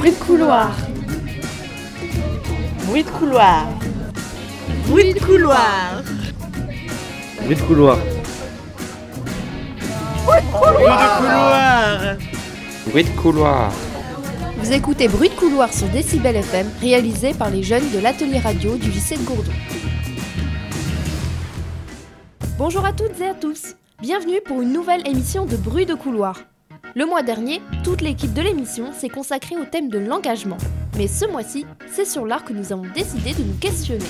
Bruit de couloir. Bruit de couloir. Bruit de couloir. Bruit de couloir. Bruit de couloir. Bruit de couloir. Vous écoutez Bruit de couloir sur Décibel FM, réalisé par les jeunes de l'atelier radio du lycée de Gourdon. Bonjour à toutes et à tous. Bienvenue pour une nouvelle émission de Bruit de couloir. Le mois dernier, toute l'équipe de l'émission s'est consacrée au thème de l'engagement. Mais ce mois-ci, c'est sur l'art que nous avons décidé de nous questionner.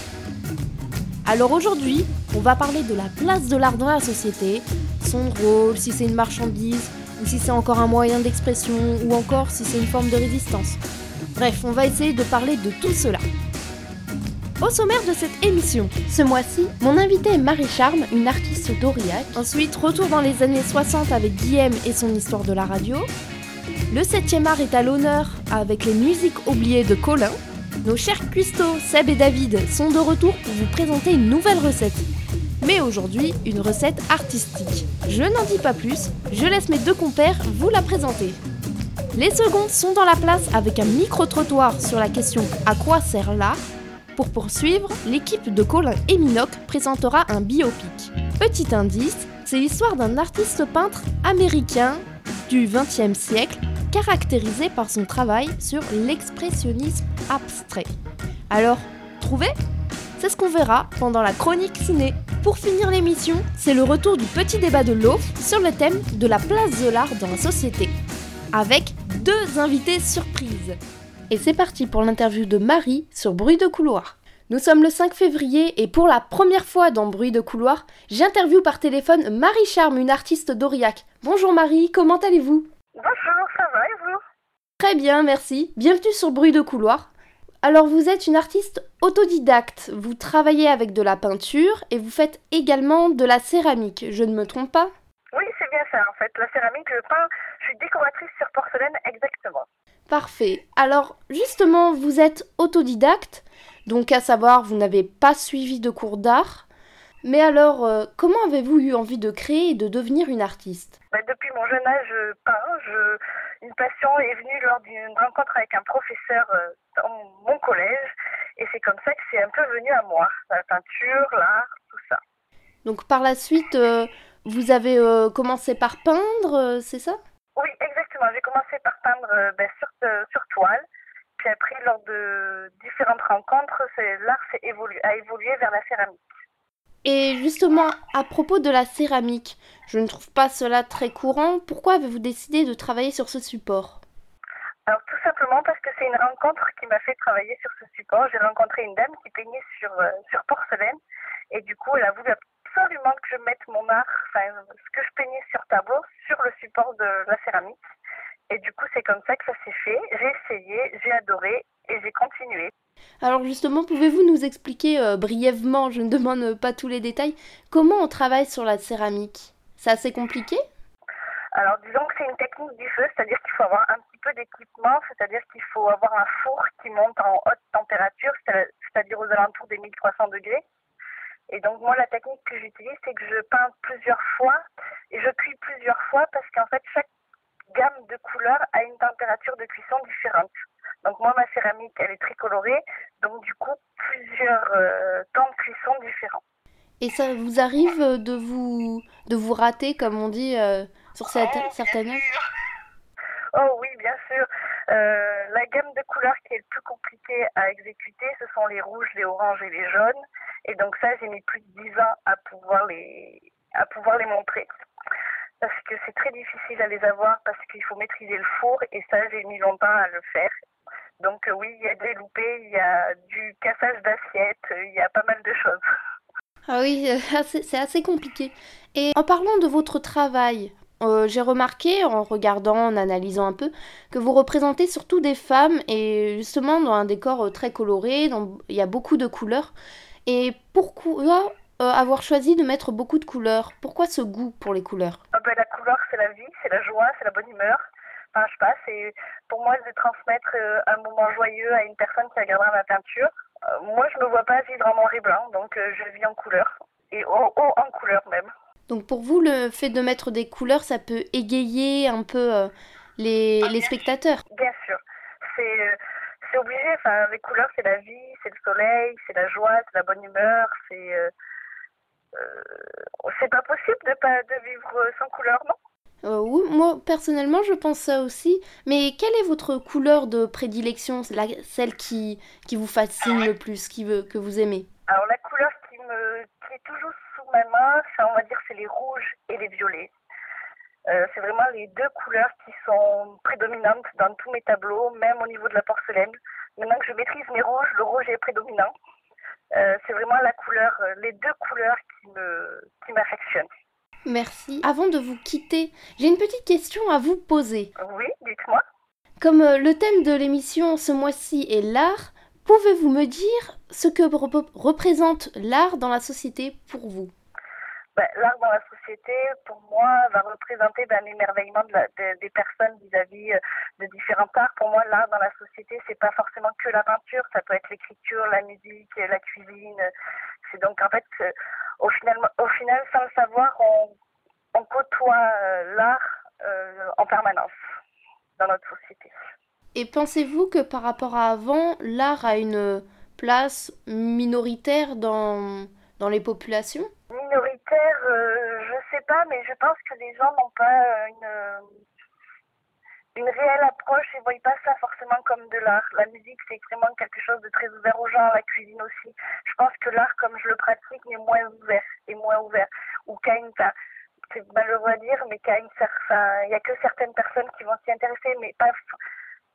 Alors aujourd'hui, on va parler de la place de l'art dans la société, son rôle, si c'est une marchandise, ou si c'est encore un moyen d'expression, ou encore si c'est une forme de résistance. Bref, on va essayer de parler de tout cela. Au sommaire de cette émission, ce mois-ci, mon invité est Marie Charme, une artiste d'Aurillac. Ensuite, retour dans les années 60 avec Guillaume et son histoire de la radio. Le 7e art est à l'honneur avec les musiques oubliées de Colin. Nos chers cuistots, Seb et David, sont de retour pour vous présenter une nouvelle recette. Mais aujourd'hui, une recette artistique. Je n'en dis pas plus, je laisse mes deux compères vous la présenter. Les secondes sont dans la place avec un micro-trottoir sur la question à quoi sert l'art? Pour poursuivre, l'équipe de Colin et Minoc présentera un biopic. Petit indice, c'est l'histoire d'un artiste peintre américain du XXe siècle, caractérisé par son travail sur l'expressionnisme abstrait. Alors, trouvé C'est ce qu'on verra pendant la chronique ciné. Pour finir l'émission, c'est le retour du petit débat de l'eau sur le thème de la place de l'art dans la société, avec deux invités surprises. Et c'est parti pour l'interview de Marie sur Bruit de couloir. Nous sommes le 5 février et pour la première fois dans Bruit de couloir, j'interviewe par téléphone Marie Charme, une artiste d'Aurillac. Bonjour Marie, comment allez-vous? Bonjour, ça va et vous? Très bien, merci. Bienvenue sur Bruit de couloir. Alors vous êtes une artiste autodidacte, vous travaillez avec de la peinture et vous faites également de la céramique, je ne me trompe pas? Oui, c'est bien ça en fait. La céramique, je peins, je suis décoratrice sur porcelaine exactement. Parfait. Alors justement, vous êtes autodidacte, donc à savoir, vous n'avez pas suivi de cours d'art. Mais alors, euh, comment avez-vous eu envie de créer et de devenir une artiste? Bah, depuis mon jeune âge, je peins. Je... Une passion est venue lors d'une rencontre avec un professeur euh, dans mon collège. Et c'est comme ça que c'est un peu venu à moi. La peinture, l'art, tout ça. Donc par la suite, euh, vous avez euh, commencé par peindre, euh, c'est ça? Oui, exactement. J'ai commencé par peindre euh, ben, sur, euh, sur toile. Puis après, lors de différentes rencontres, l'art s'est évolué, a évolué vers la céramique. Et justement, à propos de la céramique, je ne trouve pas cela très courant. Pourquoi avez-vous décidé de travailler sur ce support? Alors tout simplement parce que c'est une rencontre qui m'a fait travailler sur ce support. J'ai rencontré une dame qui peignait sur, euh, sur porcelaine et du coup elle a voulu absolument que je mette mon art, enfin ce que je peignais sur tableau, sur le support de la céramique. Et du coup c'est comme ça que ça s'est fait. J'ai essayé, j'ai adoré et j'ai continué. Alors justement, pouvez-vous nous expliquer euh, brièvement, je ne demande pas tous les détails, comment on travaille sur la céramique? C'est assez compliqué? Alors disons que c'est une technique du feu, c'est-à-dire qu'il faut avoir un petit peu d'équipement, c'est-à-dire qu'il faut avoir un four qui monte en haute température, c'est- c'est-à-dire aux alentours des 1300 degrés. Et donc moi la technique que j'utilise c'est que je peins plusieurs fois et je cuis plusieurs fois parce qu'en fait chaque gamme de couleurs a une température de cuisson différente. Donc moi ma céramique elle est très colorée, donc du coup plusieurs euh, temps de cuisson différents. Et ça vous arrive de vous de vous rater, comme on dit, euh, sur cette, certaines œuvres? Oh oui, bien sûr. Euh, la gamme de couleurs qui est le plus compliquée à exécuter, ce sont les rouges, les oranges et les jaunes. Et donc ça, j'ai mis plus de 10 ans à pouvoir les, à pouvoir les montrer. Parce que c'est très difficile à les avoir parce qu'il faut maîtriser le four et ça, j'ai mis longtemps à le faire. Donc euh, oui, il y a des loupés, il y a du cassage d'assiettes, il y a pas mal de choses. Ah oui, euh, c'est assez compliqué. Et en parlant de votre travail, euh, j'ai remarqué, en regardant, en analysant un peu, que vous représentez surtout des femmes et justement dans un décor euh, très coloré, dans- il y a beaucoup de couleurs. Et pourquoi euh, avoir choisi de mettre beaucoup de couleurs? Pourquoi ce goût pour les couleurs? Ah ben, la couleur, c'est la vie, c'est la joie, c'est la bonne humeur. Enfin, je sais pas, c'est pour moi de transmettre un moment joyeux à une personne qui regardera ma peinture. Moi, je me vois pas vivre en noir et blanc, donc je vis en couleur. Et en couleur même. Donc pour vous, le fait de mettre des couleurs, ça peut égayer un peu euh, les, les spectateurs? Bien sûr. c'est euh, c'est obligé. Enfin, les couleurs, c'est la vie, c'est le soleil, c'est la joie, c'est la bonne humeur. C'est euh, euh, c'est pas possible de pas de vivre sans couleur, non? Euh, oui, moi personnellement je pense ça aussi. Mais quelle est votre couleur de prédilection, la- celle qui, qui vous fascine le plus, qui veut, que vous aimez? Alors la couleur qui me qui est sous ma main, ça on va dire c'est les rouges et les violets. Euh, c'est vraiment les deux couleurs qui sont prédominantes dans tous mes tableaux, même au niveau de la porcelaine. Maintenant que je maîtrise mes rouges, le rouge est prédominant. Euh, c'est vraiment la couleur, euh, les deux couleurs qui me qui m'affectionnent. Merci. Avant de vous quitter, j'ai une petite question à vous poser. Oui, dites-moi. Comme le thème de l'émission ce mois-ci est l'art, pouvez-vous me dire ce que rep- représente l'art dans la société pour vous? Ben, L'art dans la société, pour moi, va représenter ben, l'émerveillement de de- des personnes vis-à-vis euh, de différents arts. Pour moi, l'art dans la société, c'est pas forcément que la peinture, ça peut être l'écriture, la musique, la cuisine. C'est donc en fait, euh, au final, au final, sans le savoir, on, côtoie euh, l'art en permanence dans notre société. Et pensez-vous que par rapport à avant, l'art a une place minoritaire dans, dans les populations? Minoritaire, euh, je sais pas, mais je pense que les gens n'ont pas euh, une, euh, une réelle approche et ne voient pas ça forcément comme de l'art. La musique, c'est vraiment quelque chose de très ouvert aux gens, la cuisine aussi. Je pense que l'art, comme je le pratique, est moins ouvert, est moins ouvert. Ou enfin, c'est malheureux à dire, mais il y a que certaines personnes qui vont s'y intéresser, mais pas.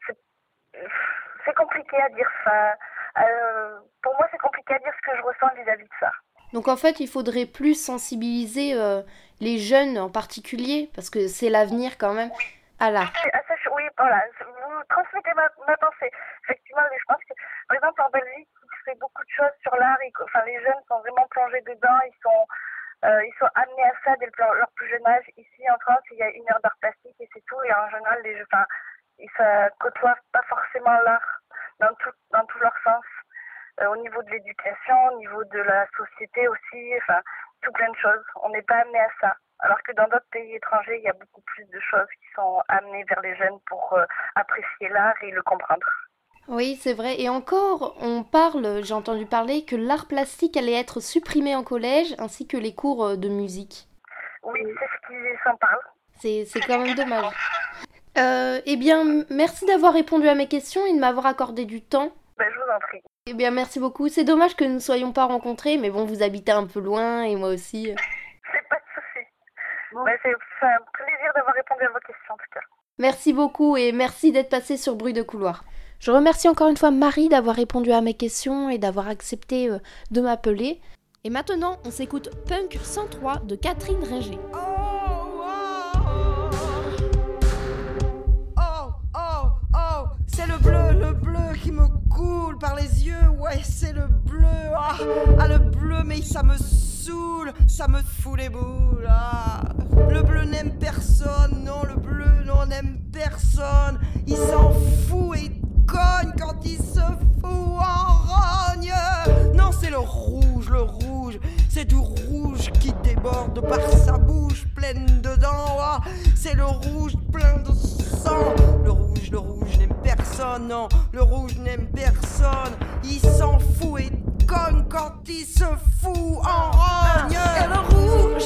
c'est- compliqué à dire. Enfin, euh, pour moi, c'est compliqué à dire ce que je ressens vis-à-vis de ça. Donc en fait, il faudrait plus sensibiliser euh, les jeunes en particulier, parce que c'est l'avenir quand même, à l'art. Ah, oui, voilà, vous transmettez ma, pensée. Effectivement, je pense que, par exemple, en Belgique, il se fait beaucoup de choses sur l'art. Enfin, les jeunes sont vraiment plongés dedans. Ils sont, euh, ils sont amenés à ça dès le plan- leur plus jeune âge. Ici, en France, il y a une heure d'art plastique et c'est tout. Et en général, les enfin, ils ne côtoient pas forcément l'art dans tout, dans tout leur sens. Euh, au niveau de l'éducation, au niveau de la société aussi, enfin, tout plein de choses. On n'est pas amené à ça. Alors que dans d'autres pays étrangers, il y a beaucoup plus de choses qui sont amenées vers les jeunes pour euh, apprécier l'art et le comprendre. Oui, c'est vrai. Et encore, on parle, j'ai entendu parler que l'art plastique allait être supprimé en collège, ainsi que les cours euh, de musique. Oui, c'est ce qui s'en parle. C'est c'est quand même dommage. Euh, eh bien, merci d'avoir répondu à mes questions et de m'avoir accordé du temps. Ben, je vous en prie. Eh bien, merci beaucoup. C'est dommage que nous ne soyons pas rencontrés, mais bon, vous habitez un peu loin et moi aussi. C'est pas de souci. Ben, c'est c'est un plaisir d'avoir répondu à vos questions en tout cas. Merci beaucoup et merci d'être passé sur Bruit de couloir. Je remercie encore une fois Marie d'avoir répondu à mes questions et d'avoir accepté euh, de m'appeler. Et maintenant, on s'écoute Punk 103 de Catherine Ringer. Oh, me coule par les yeux. Ouais, c'est le bleu. Ah, ah, le bleu, mais ça me saoule, ça me fout les boules. Ah, le bleu n'aime personne, non, le bleu, non, n'aime personne. Il s'en fout et cogne quand il se fout en rogne. Non, c'est le rouge, le rouge, c'est du rouge qui déborde par sa bouche pleine de dents. Ah, c'est le rouge plein de sang. Le rouge, le rouge n'aime personne, non, le rouge n'aime personne. Il s'en fout et cogne quand il se fout en rogne. Et le rouge,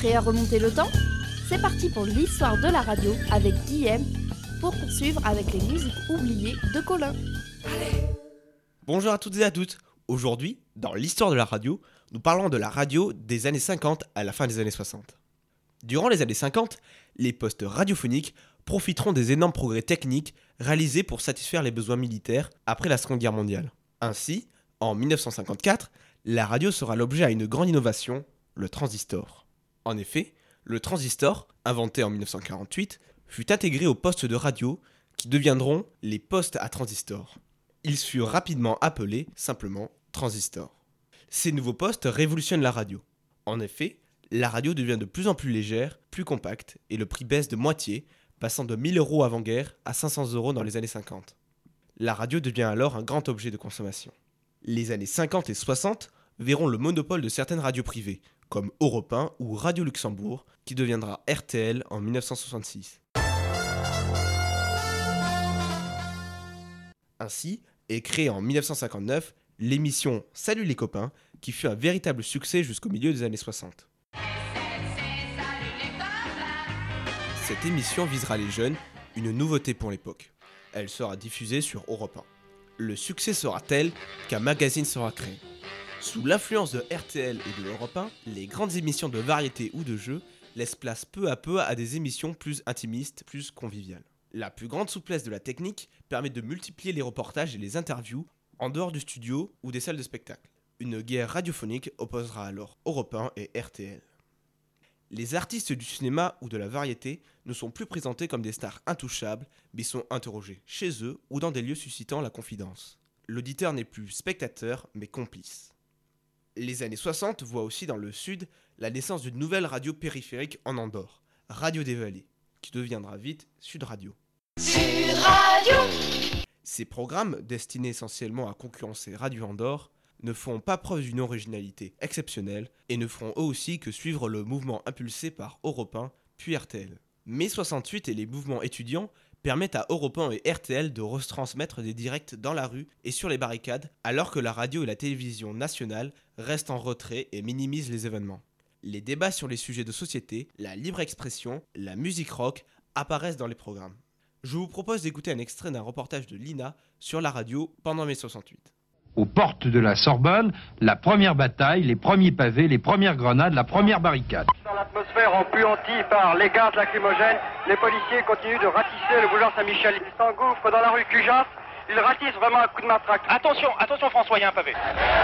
prêt à remonter le temps C'est parti pour l'histoire de la radio avec Guillaume pour poursuivre avec les musiques oubliées de Colin. Bonjour à toutes et à toutes. Aujourd'hui, dans l'histoire de la radio, nous parlons de la radio des années 50 à la fin des années 60. Durant les années 50, les postes radiophoniques profiteront des énormes progrès techniques réalisés pour satisfaire les besoins militaires après la Seconde Guerre mondiale. Ainsi, en 1954, la radio sera l'objet à une grande innovation, le transistor. En effet, le transistor, inventé en 1948, fut intégré aux postes de radio qui deviendront les postes à transistor. Ils furent rapidement appelés simplement transistors. Ces nouveaux postes révolutionnent la radio. En effet, la radio devient de plus en plus légère, plus compacte, et le prix baisse de moitié, passant de 1000 euros avant-guerre à 500 euros dans les années 50. La radio devient alors un grand objet de consommation. Les années 50 et 60 verront le monopole de certaines radios privées, comme Europe 1 ou Radio Luxembourg, qui deviendra RTL en 1966. Ainsi est créée en 1959 l'émission Salut les copains, qui fut un véritable succès jusqu'au milieu des années 60. Cette émission visera les jeunes, une nouveauté pour l'époque. Elle sera diffusée sur Europe 1. Le succès sera tel qu'un magazine sera créé. Sous l'influence de RTL et de Europe 1, les grandes émissions de variété ou de jeux laissent place peu à peu à des émissions plus intimistes, plus conviviales. La plus grande souplesse de la technique permet de multiplier les reportages et les interviews en dehors du studio ou des salles de spectacle. Une guerre radiophonique opposera alors Europe 1 et RTL. Les artistes du cinéma ou de la variété ne sont plus présentés comme des stars intouchables, mais sont interrogés chez eux ou dans des lieux suscitant la confidence. L'auditeur n'est plus spectateur, mais complice. Les années 60 voient aussi dans le sud la naissance d'une nouvelle radio périphérique en Andorre, Radio des Vallées, qui deviendra vite Sud Radio. Ces programmes, destinés essentiellement à concurrencer Radio Andorre, ne font pas preuve d'une originalité exceptionnelle et ne feront eux aussi que suivre le mouvement impulsé par Europe 1 puis RTL. Mai 68 et les mouvements étudiants permettent à Europe 1 et RTL de retransmettre des directs dans la rue et sur les barricades alors que la radio et la télévision nationale restent en retrait et minimisent les événements. Les débats sur les sujets de société, la libre expression, la musique rock apparaissent dans les programmes. Je vous propose d'écouter un extrait d'un reportage de Lina sur la radio pendant mai 68. Aux portes de la Sorbonne, la première bataille, les premiers pavés, les premières grenades, la première barricade. Dans l'atmosphère empuantie par les gaz lacrymogènes, les policiers continuent de ratisser le boulevard Saint-Michel. Ils s'engouffrent dans la rue Cujas Il ratisse vraiment un coup de matraque. Attention, attention François, il y a un pavé.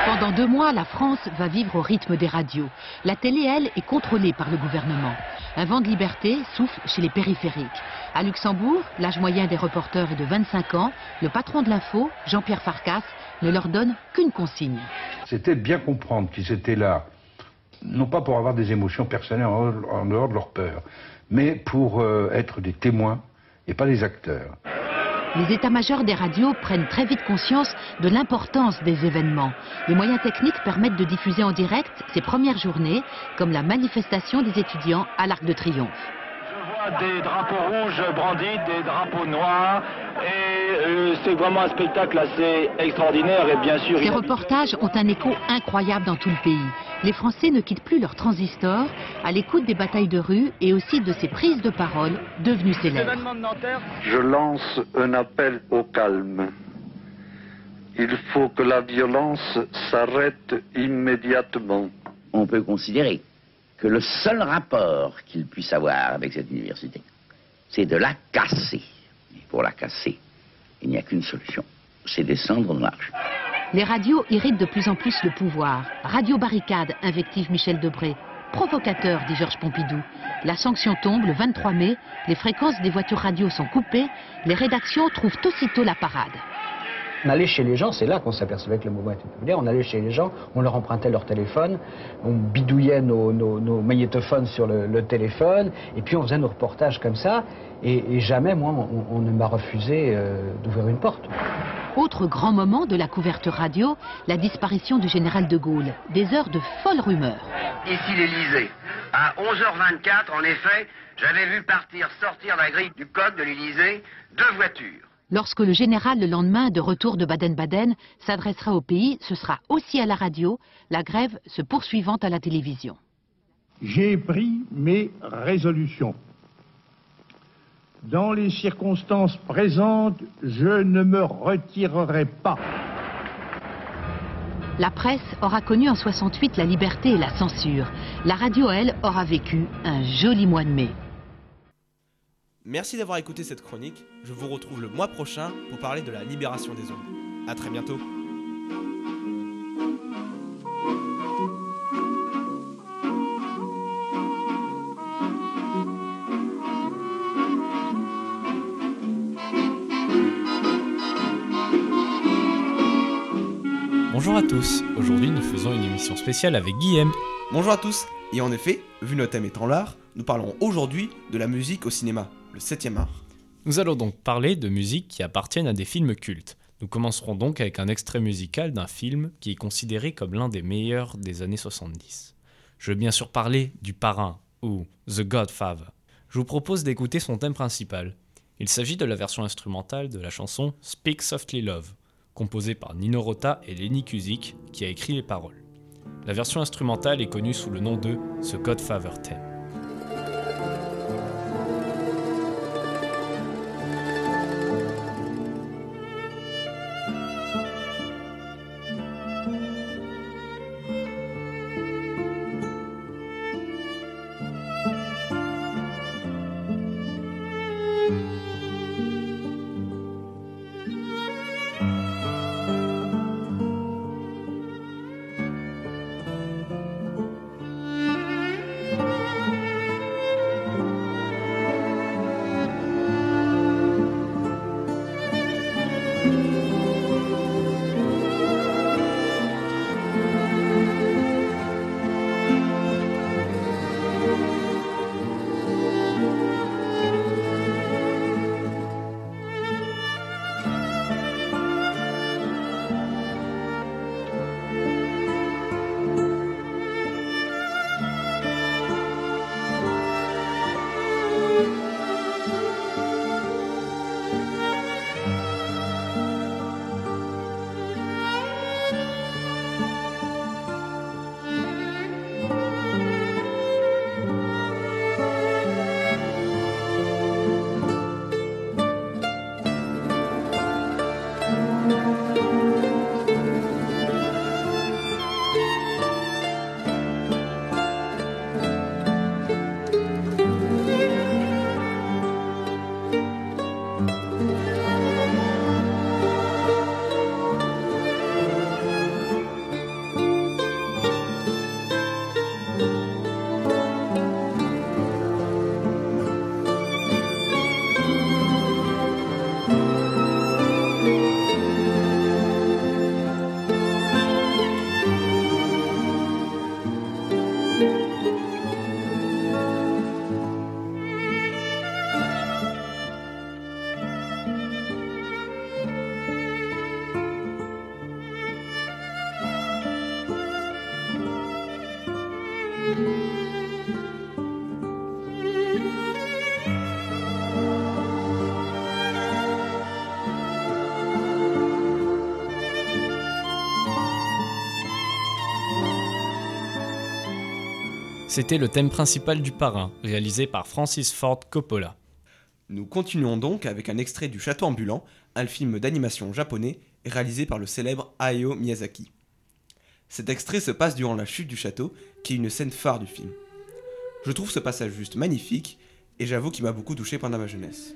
Pendant deux mois, la France va vivre au rythme des radios. La télé, elle, est contrôlée par le gouvernement. Un vent de liberté souffle chez les périphériques. À Luxembourg, l'âge moyen des reporters est de 25 ans. Le patron de l'info, Jean-Pierre Farkas, ne leur donne qu'une consigne. C'était bien comprendre qu'ils étaient là, non pas pour avoir des émotions personnelles en, dehors de leur peur, mais pour euh, être des témoins et pas des acteurs. Les états-majors des radios prennent très vite conscience de l'importance des événements. Les moyens techniques permettent de diffuser en direct ces premières journées, comme la manifestation des étudiants à l'Arc de Triomphe. Des drapeaux rouges brandis, des drapeaux noirs, et euh, c'est vraiment un spectacle assez extraordinaire et bien sûr... Ces reportages ont un écho incroyable dans tout le pays. Les Français ne quittent plus leur transistor à l'écoute des batailles de rue et aussi de ces prises de parole devenues célèbres. Je lance un appel au calme. Il faut que la violence s'arrête immédiatement. on peut considérer que le seul rapport qu'il puisse avoir avec cette université, c'est de la casser. Et pour la casser, il n'y a qu'une solution, c'est descendre la rue. Les radios irritent de plus en plus le pouvoir. Radio barricade, invective Michel Debré. Provocateur, dit Georges Pompidou. La sanction tombe le 23 mai, les fréquences des voitures radio sont coupées, les rédactions trouvent aussitôt la parade. On allait chez les gens, c'est là qu'on s'apercevait que le mouvement était populaire. On allait chez les gens, on leur empruntait leur téléphone, on bidouillait nos, nos- nos magnétophones sur le, le téléphone, et puis on faisait nos reportages comme ça. Et, et jamais, moi, on, on ne m'a refusé euh, d'ouvrir une porte. Autre grand moment de la couverture radio, la disparition du général de Gaulle. Des heures de folles rumeurs. Ici l'Elysée. À 11h24, en effet, j'avais vu partir, sortir la grille du code de l'Elysée, deux voitures. Lorsque le général, le lendemain, de retour de Baden-Baden, s'adressera au pays, ce sera aussi à la radio, la grève se poursuivant à la télévision. J'ai pris mes résolutions. Dans les circonstances présentes, je ne me retirerai pas. La presse aura connu en 68 la liberté et la censure. La radio, elle, aura vécu un joli mois de mai. Merci d'avoir écouté cette chronique. Je vous retrouve le mois prochain pour parler de la libération des ondes. A très bientôt. Bonjour à tous, aujourd'hui nous faisons une émission spéciale avec Guillaume. Bonjour à tous. Et en effet, vu notre thème étant l'art, nous parlerons aujourd'hui de la musique au cinéma, le 7ème art. Nous allons donc parler de musique qui appartiennent à des films cultes. Nous commencerons donc avec un extrait musical d'un film qui est considéré comme l'un des meilleurs des années 70. Je veux bien sûr parler du Parrain ou The Godfather. Je vous propose d'écouter son thème principal. Il s'agit de la version instrumentale de la chanson Speak Softly Love, composée par Nino Rota et Lenny Kuzik, qui a écrit les paroles. La version instrumentale est connue sous le nom de The Godfather Theme. C'était le thème principal du Parrain, réalisé par Francis Ford Coppola. Nous continuons donc avec un extrait du Château ambulant, un film d'animation japonais réalisé par le célèbre Hayao Miyazaki. Cet extrait se passe durant la chute du château, qui est une scène phare du film. Je trouve ce passage juste magnifique, et j'avoue qu'il m'a beaucoup touché pendant ma jeunesse.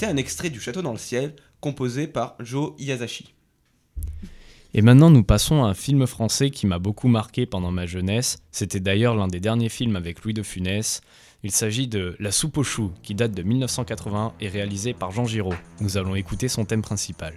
C'était un extrait du Château dans le ciel, composé par Joe Iyazashi. Et maintenant, nous passons à un film français qui m'a beaucoup marqué pendant ma jeunesse. C'était d'ailleurs l'un des derniers films avec Louis de Funès. Il s'agit de La soupe aux choux, qui date de 1980 et réalisé par Jean Giraud. Nous allons écouter son thème principal.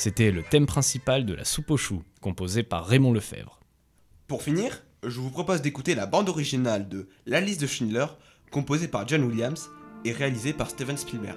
C'était le thème principal de La soupe aux choux, composé par Raymond Lefebvre. Pour finir, je vous propose d'écouter la bande originale de La liste de Schindler, composée par John Williams et réalisée par Steven Spielberg.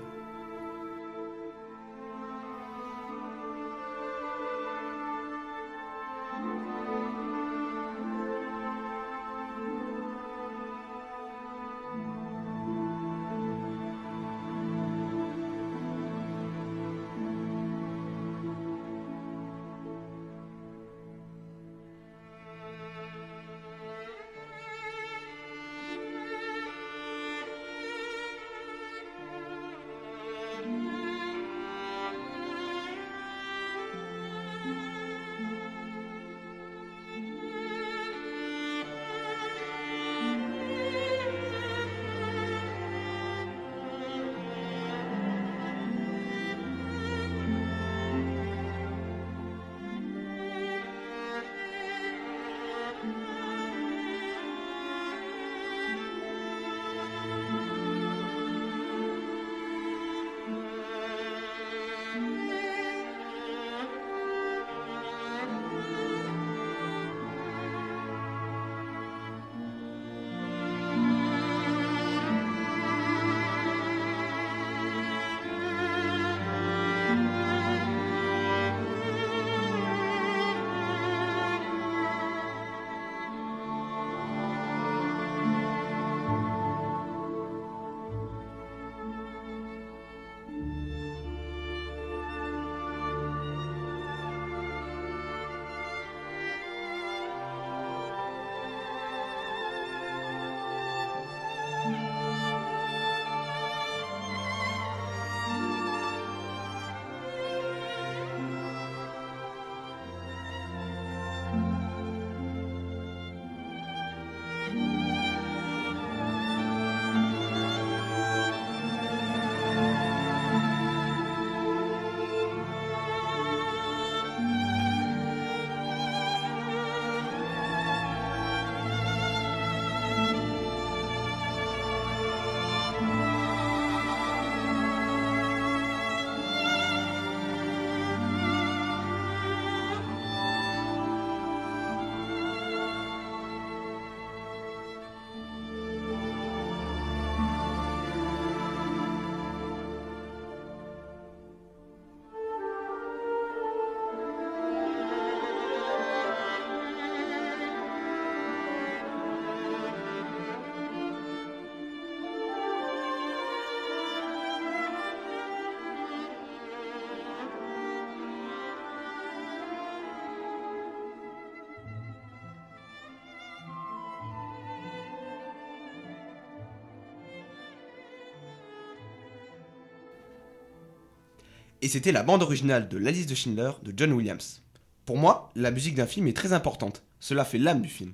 Et c'était la bande originale de La liste de Schindler de John Williams. Pour moi, la musique d'un film est très importante. Cela fait l'âme du film.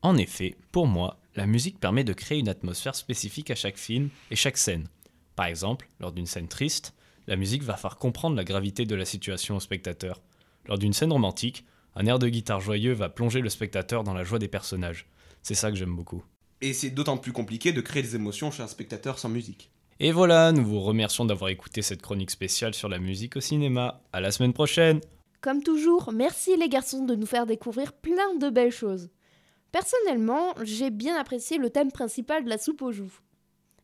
En effet, pour moi, la musique permet de créer une atmosphère spécifique à chaque film et chaque scène. Par exemple, lors d'une scène triste, la musique va faire comprendre la gravité de la situation au spectateur. Lors d'une scène romantique, un air de guitare joyeux va plonger le spectateur dans la joie des personnages. C'est ça que j'aime beaucoup. Et c'est d'autant plus compliqué de créer des émotions chez un spectateur sans musique. Et voilà, nous vous remercions d'avoir écouté cette chronique spéciale sur la musique au cinéma. À la semaine prochaine Comme toujours, merci les garçons de nous faire découvrir plein de belles choses. Personnellement, j'ai bien apprécié le thème principal de la soupe aux joues.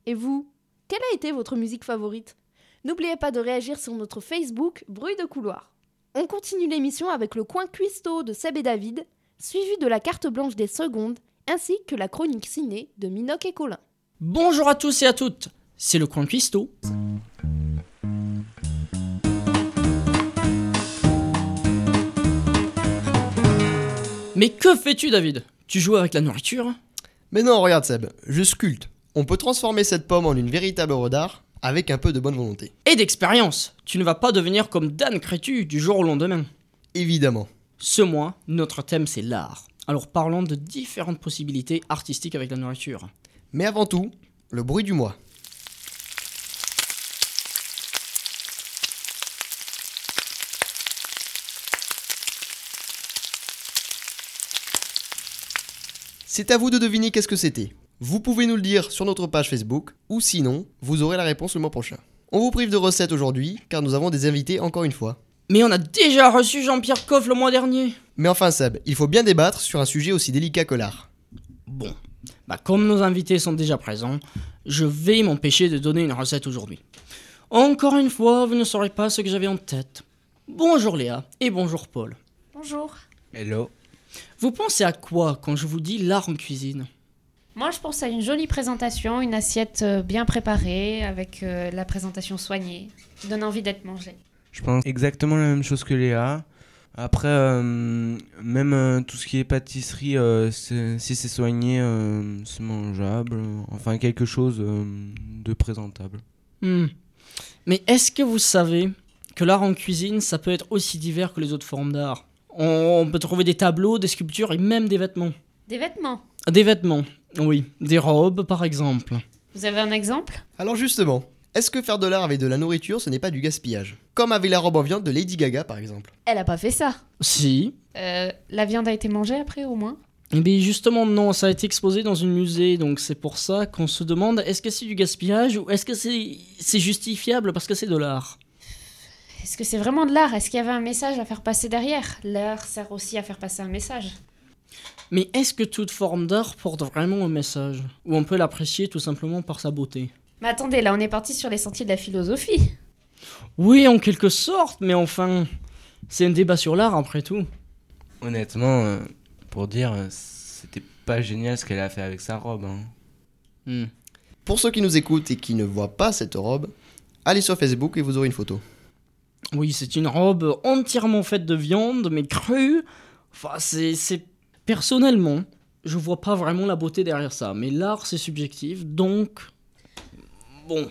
Et vous, quelle a été votre musique favorite? N'oubliez pas de réagir sur notre Facebook Bruit de couloir. On continue l'émission avec le coin cuistot de Seb et David, suivi de la carte blanche des secondes, ainsi que la chronique ciné de Minoc et Colin. Bonjour à tous et à toutes, c'est le coin cuistot. Mais que fais-tu David? Tu joues avec la nourriture? Mais non, regarde Seb, je sculpte. On peut transformer cette pomme en une véritable œuvre d'art avec un peu de bonne volonté. Et d'expérience Tu ne vas pas devenir comme Dan Crétu du jour au lendemain. Évidemment. Ce mois, notre thème c'est l'art. Alors parlons de différentes possibilités artistiques avec la nourriture. Mais avant tout, le bruit du mois. C'est à vous de deviner qu'est-ce que c'était. Vous pouvez nous le dire sur notre page Facebook, ou sinon, vous aurez la réponse le mois prochain. On vous prive de recettes aujourd'hui, car nous avons des invités encore une fois. Mais on a déjà reçu Jean-Pierre Coff le mois dernier. Mais enfin Seb, il faut bien débattre sur un sujet aussi délicat que l'art. Bon, bah comme nos invités sont déjà présents, je vais m'empêcher de donner une recette aujourd'hui. Encore une fois, vous ne saurez pas ce que j'avais en tête. Bonjour Léa et bonjour Paul. Bonjour. Hello. Vous pensez à quoi quand je vous dis l'art en cuisine? Moi, je pense à une jolie présentation, une assiette euh, bien préparée, avec euh, la présentation soignée, qui donne envie d'être mangée. Je pense exactement la même chose que Léa. Après, euh, même euh, tout ce qui est pâtisserie, euh, si c'est soigné, euh, c'est mangeable. Enfin, quelque chose euh, de présentable. Hmm. Mais est-ce que vous savez que l'art en cuisine, ça peut être aussi divers que les autres formes d'art? On, on peut trouver des tableaux, des sculptures et même des vêtements. Des vêtements. Des vêtements, oui. Des robes, par exemple. Vous avez un exemple? Alors justement, est-ce que faire de l'art avec de la nourriture, ce n'est pas du gaspillage? Comme avec la robe en viande de Lady Gaga par exemple. Elle a pas fait ça. Si. Euh, la viande a été mangée après, au moins? Eh bien justement, non, ça a été exposé dans un musée, donc c'est pour ça qu'on se demande est-ce que c'est du gaspillage ou est-ce que c'est c'est justifiable parce que c'est de l'art? Est-ce que c'est vraiment de l'art? Est-ce qu'il y avait un message à faire passer derrière? L'art sert aussi à faire passer un message. Mais est-ce que toute forme d'art porte vraiment un message? Ou on peut l'apprécier tout simplement par sa beauté? Mais attendez, là, on est parti sur les sentiers de la philosophie. Oui, en quelque sorte, mais enfin, c'est un débat sur l'art après tout. Honnêtement, euh, pour dire, euh, c'était pas génial ce qu'elle a fait avec sa robe. hein. Hmm. Pour ceux qui nous écoutent et qui ne voient pas cette robe, allez sur Facebook et vous aurez une photo. Oui, c'est une robe entièrement faite de viande, mais crue. Enfin, c'est. c'est- Personnellement, je vois pas vraiment la beauté derrière ça, mais l'art c'est subjectif, donc. Bon.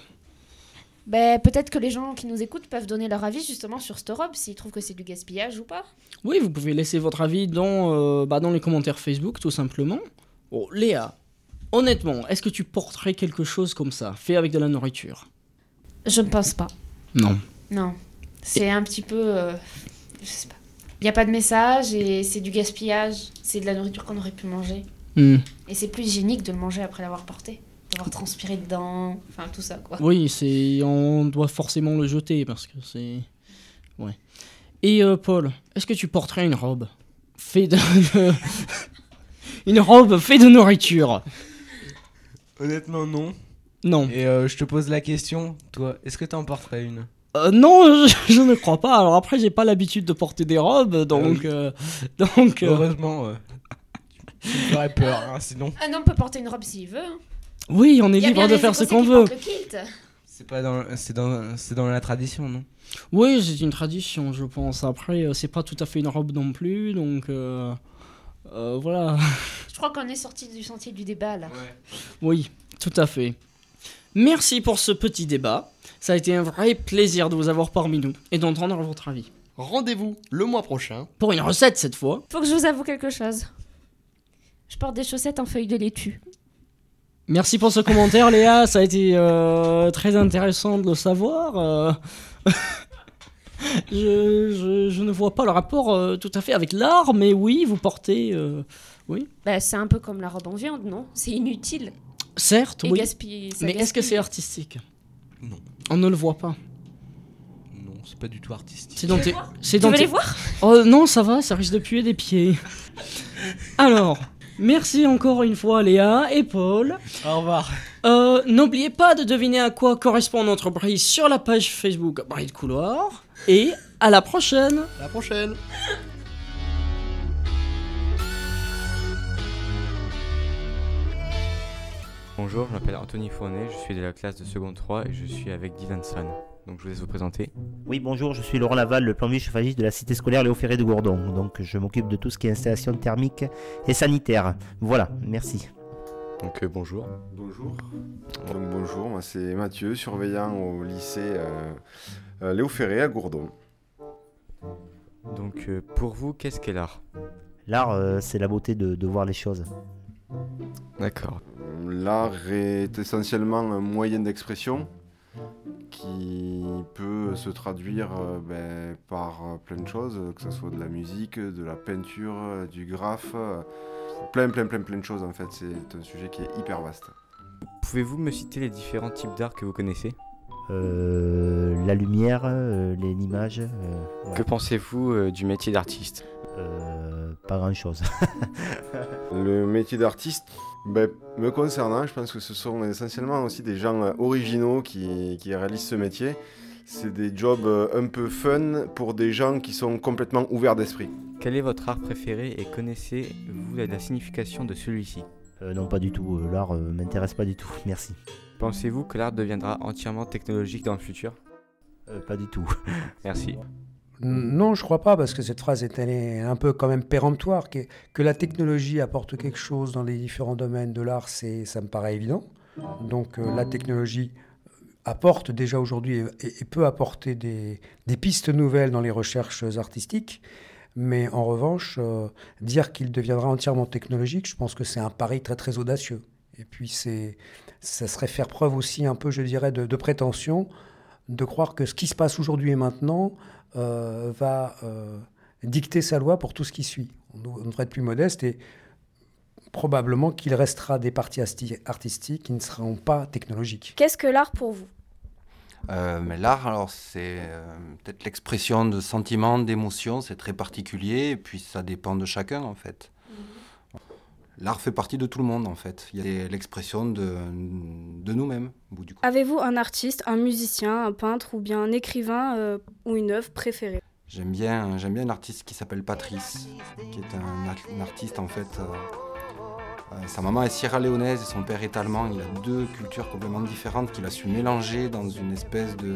Ben, peut-être que les gens qui nous écoutent peuvent donner leur avis justement sur cette robe, s'ils trouvent que c'est du gaspillage ou pas. Oui, vous pouvez laisser votre avis dans, euh, bah, dans les commentaires Facebook, tout simplement. Bon, Léa, honnêtement, est-ce que tu porterais quelque chose comme ça, fait avec de la nourriture? Je ne pense pas. Non. Non. C'est un petit peu. euh, je sais pas. Il n'y a pas de message et c'est du gaspillage. C'est de la nourriture qu'on aurait pu manger. Hmm. Et c'est plus hygiénique de le manger après l'avoir porté. D'avoir transpiré dedans. Enfin, tout ça, quoi. Oui, c'est on doit forcément le jeter parce que c'est ouais. Et euh, Paul, est-ce que tu porterais une robe fait de une robe faite de nourriture? Honnêtement, non. Non. Et euh, je te pose la question, toi, est-ce que t'en porterais une? Euh, non, je, je ne crois pas. Alors après, j'ai pas l'habitude de porter des robes, donc oui. euh, donc euh, Heureusement, euh, tu me ferais peur, hein, sinon. Un homme peut porter une robe s'il veut. hein. oui, on est libre de faire ce qu'on veut. C'est pas dans, c'est dans, c'est dans la tradition, non? Oui, c'est une tradition, je pense. Après, c'est pas tout à fait une robe non plus, donc euh, euh, voilà. Je crois qu'on est sorti du sentier du débat là. Oui, tout à fait. Merci pour ce petit débat. Ça a été un vrai plaisir de vous avoir parmi nous et d'entendre votre avis. Rendez-vous le mois prochain. Pour une recette cette fois. Faut que je vous avoue quelque chose. Je porte des chaussettes en feuilles de laitue. Merci pour ce commentaire Léa, ça a été euh, très intéressant de le savoir. euh. je, je- je ne vois pas le rapport euh, tout à fait avec l'art, mais oui, vous portez... euh, oui. Bah, c'est un peu comme la robe en viande, non? C'est inutile. Certes, Et oui. gaspille- ça mais est-ce que c'est artistique? Non. On ne le voit pas. Non, c'est pas du tout artistique. C'est dans tes- c'est Tu dans veux les voir? Oh non, ça va, ça risque de puer des pieds. Alors, merci encore une fois Léa et Paul. Au revoir. Euh, N'oubliez pas de deviner à quoi correspond notre brise sur la page Facebook Brise de Couloir. Et à la prochaine À la prochaine Bonjour, je m'appelle Anthony Fournet, je suis de la classe de seconde 3 et je suis avec Dylan San. Donc je vous laisse vous présenter. Oui, bonjour, je suis Laurent Laval, le plombier chauffagiste de la cité scolaire Léo Ferré de Gourdon. Donc je m'occupe de tout ce qui est installation thermique et sanitaire. Voilà, merci. Donc euh, bonjour. Bonjour. Donc bonjour, moi c'est Mathieu, surveillant au lycée euh, euh, Léo Ferré à Gourdon. Donc euh, pour vous, qu'est-ce qu'est l'art? L'art, euh, c'est la beauté de, de voir les choses. D'accord. L'art est essentiellement un moyen d'expression qui peut se traduire euh, ben, par euh, plein de choses, que ce soit de la musique, de la peinture, euh, du graphe, plein plein plein plein de choses en fait. C'est un sujet qui est hyper vaste. Pouvez-vous me citer les différents types d'art que vous connaissez? Euh, la lumière, euh, les- l'image. euh. Que pensez-vous euh, du métier d'artiste? Euh, Pas grand-chose. Le métier d'artiste, ben, me concernant, je pense que ce sont essentiellement aussi des gens euh, originaux qui, qui réalisent ce métier. C'est des jobs euh, un peu fun pour des gens qui sont complètement ouverts d'esprit. Quel est votre art préféré et connaissez-vous la, signification de celui-ci? Euh, non, pas du tout. L'art euh, m'intéresse pas du tout. Merci. Pensez-vous que l'art deviendra entièrement technologique dans le futur? Euh, Pas du tout. Merci. Non, je crois pas, parce que cette phrase est, un peu quand même péremptoire. Que, la technologie apporte quelque chose dans les différents domaines de l'art, c'est, ça me paraît évident. Donc euh, la technologie apporte déjà aujourd'hui et, peut apporter des, pistes nouvelles dans les recherches artistiques. Mais en revanche, euh, dire qu'il deviendra entièrement technologique, je pense que c'est un pari très très audacieux. Et puis c'est, ça serait faire preuve aussi un peu, je dirais, de prétention, de croire que ce qui se passe aujourd'hui et maintenant euh, va euh, dicter sa loi pour tout ce qui suit. On, devrait être plus modeste et probablement qu'il restera des parties artistiques qui ne seront pas technologiques. Qu'est-ce que l'art pour vous? Euh, mais l'art, alors, c'est euh, peut-être l'expression de sentiments, d'émotions, c'est très particulier, et puis ça dépend de chacun, en fait. L'art fait partie de tout le monde, en fait. Il y a l'expression de, de nous-mêmes, au bout du compte. Avez-vous un artiste, un musicien, un peintre ou bien un écrivain euh, ou une œuvre préférée? J'aime bien, j'aime bien un artiste qui s'appelle Patrice, qui est un artiste, en fait. euh, euh, sa maman est sierra-léonaise et son père est allemand. Il a deux cultures complètement différentes qu'il a su mélanger dans une espèce de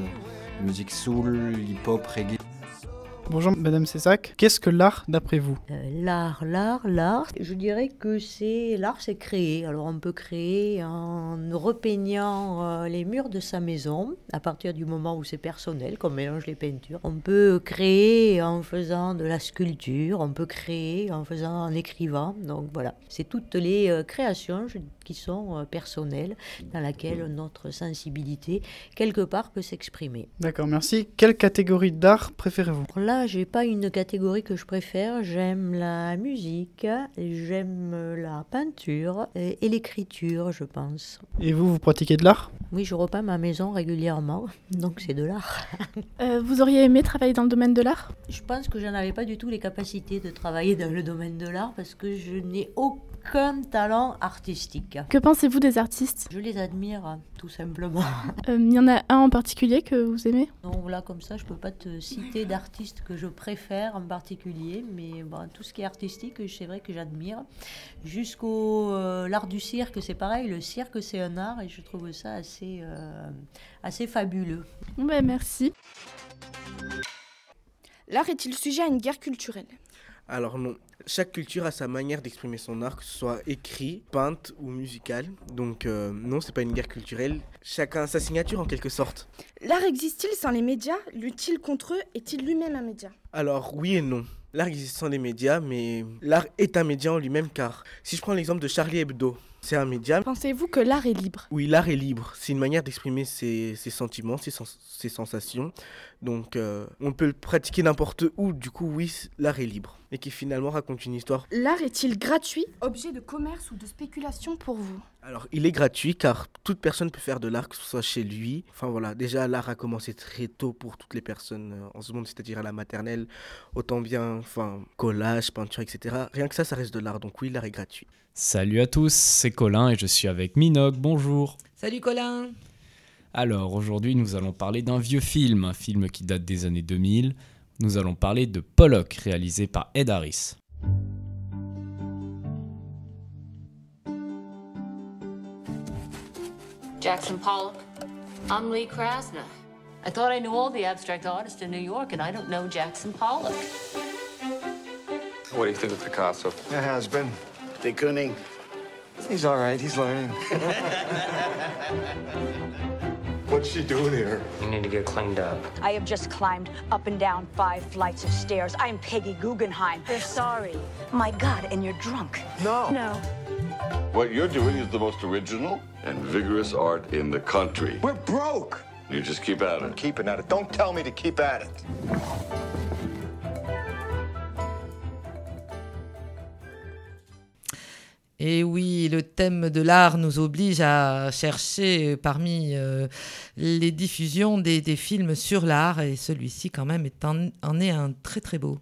musique soul, hip-hop, reggae. Bonjour Madame Cessac, qu'est-ce que l'art d'après vous? Euh, L'art, l'art, l'art, je dirais que c'est l'art, c'est créer. Alors on peut créer en repeignant euh, les murs de sa maison à partir du moment où c'est personnel, qu'on mélange les peintures. On peut créer en faisant de la sculpture, on peut créer en faisant en écrivant. Donc voilà, c'est toutes les euh, créations qui sont euh, personnelles, dans laquelle notre sensibilité quelque part peut s'exprimer. D'accord, merci. Quelle catégorie d'art préférez-vous? Là, j'ai pas une catégorie que je préfère. J'aime la musique, j'aime la peinture et, et l'écriture, je pense. Et vous, vous pratiquez de l'art? Oui, je repeins ma maison régulièrement, donc c'est de l'art. Euh, Vous auriez aimé travailler dans le domaine de l'art? Je pense que je n'avais pas du tout les capacités de travailler dans le domaine de l'art parce que je n'ai aucun talent artistique. Que pensez-vous des artistes? Je les admire, tout simplement. Euh, Il y en a un en particulier que vous aimez? Non, là, comme ça, je peux pas te citer d'artistes que je préfère en particulier, mais bon, tout ce qui est artistique, c'est vrai que j'admire. Jusqu'au euh, l'art du cirque, c'est pareil. Le cirque, c'est un art et je trouve ça assez, euh, assez fabuleux. Ouais, merci. L'art est-il sujet à une guerre culturelle? Alors non. Chaque culture a sa manière d'exprimer son art, que ce soit écrit, peinte ou musical. Donc euh, non, c'est pas une guerre culturelle. Chacun a sa signature en quelque sorte. L'art existe-t-il sans les médias? Lutte-t-il contre eux? Est-il lui-même un média? Alors oui et non. L'art existe sans les médias, mais l'art est un média en lui-même car si je prends l'exemple de Charlie Hebdo, c'est un média. Pensez-vous que l'art est libre? Oui, l'art est libre. C'est une manière d'exprimer ses, ses sentiments, ses, sens- ses sensations. Donc euh, on peut le pratiquer n'importe où. Du coup, oui, l'art est libre. Et qui finalement raconte une histoire. L'art est-il gratuit? Objet de commerce ou de spéculation pour vous? Alors, il est gratuit car toute personne peut faire de l'art, que ce soit chez lui. Enfin voilà, déjà l'art a commencé très tôt pour toutes les personnes euh, en ce monde, c'est-à-dire à la maternelle, autant bien, enfin, collage, peinture, etc. Rien que ça, ça reste de l'art. Donc oui, l'art est gratuit. Salut à tous, c'est Colin et je suis avec Minogue, bonjour. Salut Colin Alors aujourd'hui nous allons parler d'un vieux film, un film qui date des années 2000. Nous allons parler de Pollock, réalisé par Ed Harris. Jackson Pollock. I'm Lee Krasner. I thought I knew all the abstract artists in New York, and I don't know Jackson Pollock. What do you think of Picasso? Your husband, de Kooning. He's all right. He's learning. What's she doing here? You need to get cleaned up. I have just climbed up and down five flights of stairs. I'm Peggy Guggenheim. They're sorry. My God, and you're drunk. No. No. What you're doing is the most original and vigorous art in the country. We're broke. You just keep at it. I'm it. keeping at it. Don't tell me to keep at it. Et oui, le thème de l'art nous oblige à chercher parmi euh, les diffusions des, des films sur l'art, et celui-ci quand même est en, en est un très très beau.